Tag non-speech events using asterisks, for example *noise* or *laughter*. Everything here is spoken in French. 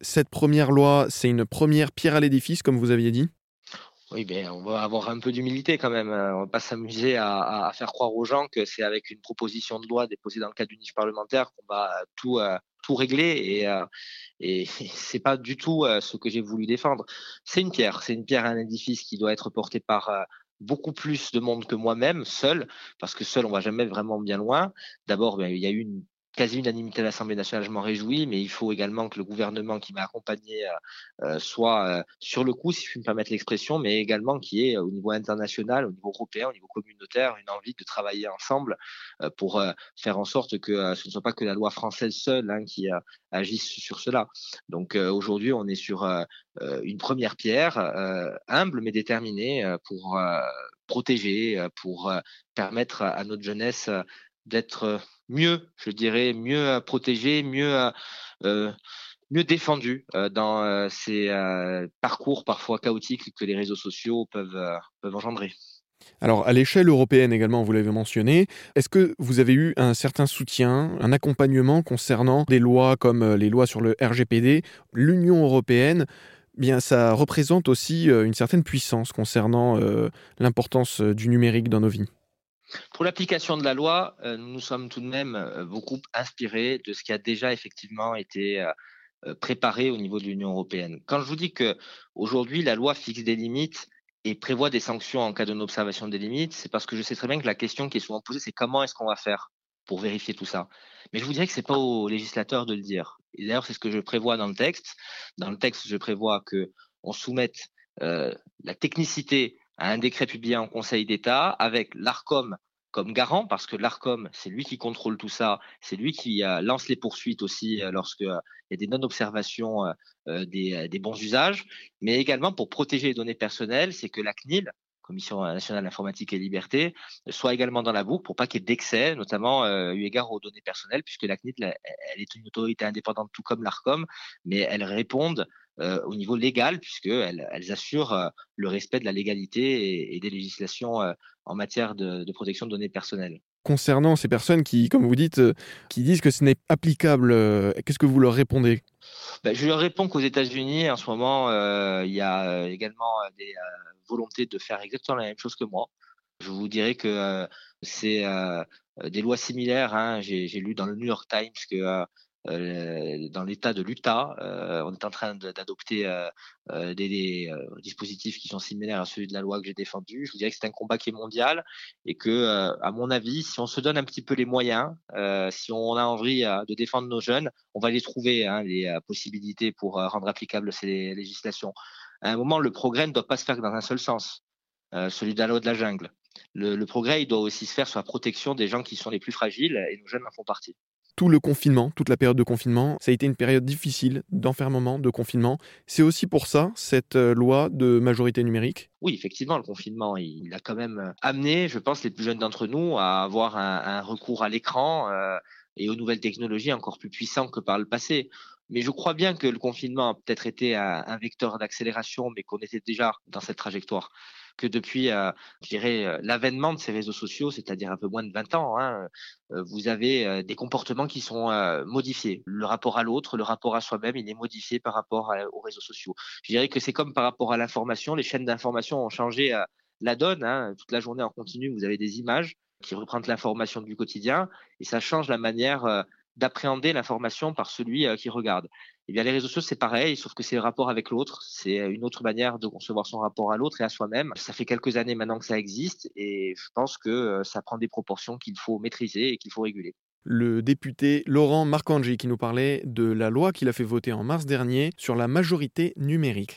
cette première loi, c'est une première pierre à l'édifice, comme vous aviez dit? Oui, ben, on va avoir un peu d'humilité quand même. Hein. On va pas s'amuser à, faire croire aux gens que c'est avec une proposition de loi déposée dans le cadre d'une niche parlementaire qu'on va tout, euh, tout régler. Et, euh, et *laughs* c'est pas du tout euh, ce que j'ai voulu défendre. C'est une pierre, c'est une pierre à un édifice qui doit être porté par euh, beaucoup plus de monde que moi-même, seul, parce que seul, on va jamais vraiment bien loin. D'abord, ben, il y a eu une quasi unanimité à l'Assemblée nationale, je m'en réjouis, mais il faut également que le gouvernement qui m'a accompagné euh, euh, soit euh, sur le coup, si je puis me permettre l'expression, mais également qui est au niveau international, au niveau européen, au niveau communautaire, une envie de travailler ensemble pour faire en sorte que ce ne soit pas que la loi française seule hein, qui agisse sur cela. Donc aujourd'hui, on est sur une première pierre, humble mais déterminée pour protéger, pour permettre à notre jeunesse d'être mieux, je dirais, mieux protégé, mieux, euh, défendu euh, dans euh, ces parcours parfois chaotiques que les réseaux sociaux peuvent, peuvent engendrer. Alors, à l'échelle européenne également, vous l'avez mentionné, est-ce que vous avez eu un certain soutien, un accompagnement concernant des lois comme les lois sur le RGPD L'Union européenne, bien, ça représente aussi une certaine puissance concernant l'importance du numérique dans nos vies. Pour l'application de la loi, euh, nous sommes tout de même euh, beaucoup inspirés de ce qui a déjà effectivement été euh, préparé au niveau de l'Union européenne. Quand je vous dis que aujourd'hui la loi fixe des limites et prévoit des sanctions en cas de non-observation des limites, c'est parce que je sais très bien que la question qui est souvent posée, c'est comment est-ce qu'on va faire pour vérifier tout ça? Mais je vous dirais que c'est pas aux législateurs de le dire. D'ailleurs, c'est ce que je prévois dans le texte. Dans le texte, je prévois que on soumette la technicité un décret publié en Conseil d'État avec l'ARCOM comme garant, parce que l'ARCOM, c'est lui qui contrôle tout ça, c'est lui qui euh, lance les poursuites aussi euh, lorsqu'il euh, y a des non-observations des, bons usages, mais également pour protéger les données personnelles, c'est que la CNIL, Commission nationale d'informatique et liberté, soit également dans la boucle pour pas qu'il y ait d'excès, notamment eu égard aux données personnelles, puisque la CNIL, elle est une autorité indépendante tout comme l'ARCOM, mais elles répondent euh, au niveau légal, puisqu'elles elles assurent euh, le respect de la légalité et, des législations euh, en matière de, protection de données personnelles. Concernant ces personnes qui, comme vous dites, qui disent que ce n'est applicable, qu'est-ce que vous leur répondez? Ben, Je leur réponds qu'aux États-Unis, en ce moment, il y a également des volontés de faire exactement la même chose que moi. Je vous dirais que c'est des lois similaires. Hein. J'ai lu dans le New York Times que dans l'État de l'Utah. Euh, on est en train d'adopter euh, des, dispositifs qui sont similaires à celui de la loi que j'ai défendu. Je vous dirais que c'est un combat qui est mondial et que, à mon avis, si on se donne un petit peu les moyens, si on a envie de défendre nos jeunes, on va les trouver, hein, les possibilités pour rendre applicables ces législations. À un moment, le progrès ne doit pas se faire dans un seul sens, celui loi de la jungle. Le, le, progrès, il doit aussi se faire sur la protection des gens qui sont les plus fragiles et nos jeunes en font partie tout le confinement, toute la période de confinement, ça a été une période difficile d'enfermement, de confinement. C'est aussi pour ça, cette euh, loi de majorité numérique Oui, effectivement, le confinement, il a quand même euh, amené, je pense, les plus jeunes d'entre nous à avoir un, recours à l'écran euh, et aux nouvelles technologies encore plus puissants que par le passé. Mais je crois bien que le confinement a peut-être été un vecteur d'accélération, mais qu'on était déjà dans cette trajectoire que depuis, euh, je dirais, euh, l'avènement de ces réseaux sociaux, c'est-à-dire un peu moins de 20 ans, hein, euh, vous avez des comportements qui sont modifiés. Le rapport à l'autre, le rapport à soi-même, il est modifié par rapport aux réseaux sociaux. Je dirais que c'est comme par rapport à l'information, les chaînes d'information ont changé la donne. Hein. toute la journée en continu, vous avez des images qui représentent l'information du quotidien et ça change la manière d'appréhender l'information par celui qui regarde. Eh bien, les réseaux sociaux, c'est pareil, sauf que c'est le rapport avec l'autre. C'est une autre manière de concevoir son rapport à l'autre et à soi-même. Ça fait quelques années maintenant que ça existe et je pense que euh, ça prend des proportions qu'il faut maîtriser et qu'il faut réguler. Le député Laurent Marcangeli qui nous parlait de la loi qu'il a fait voter en mars dernier sur la majorité numérique.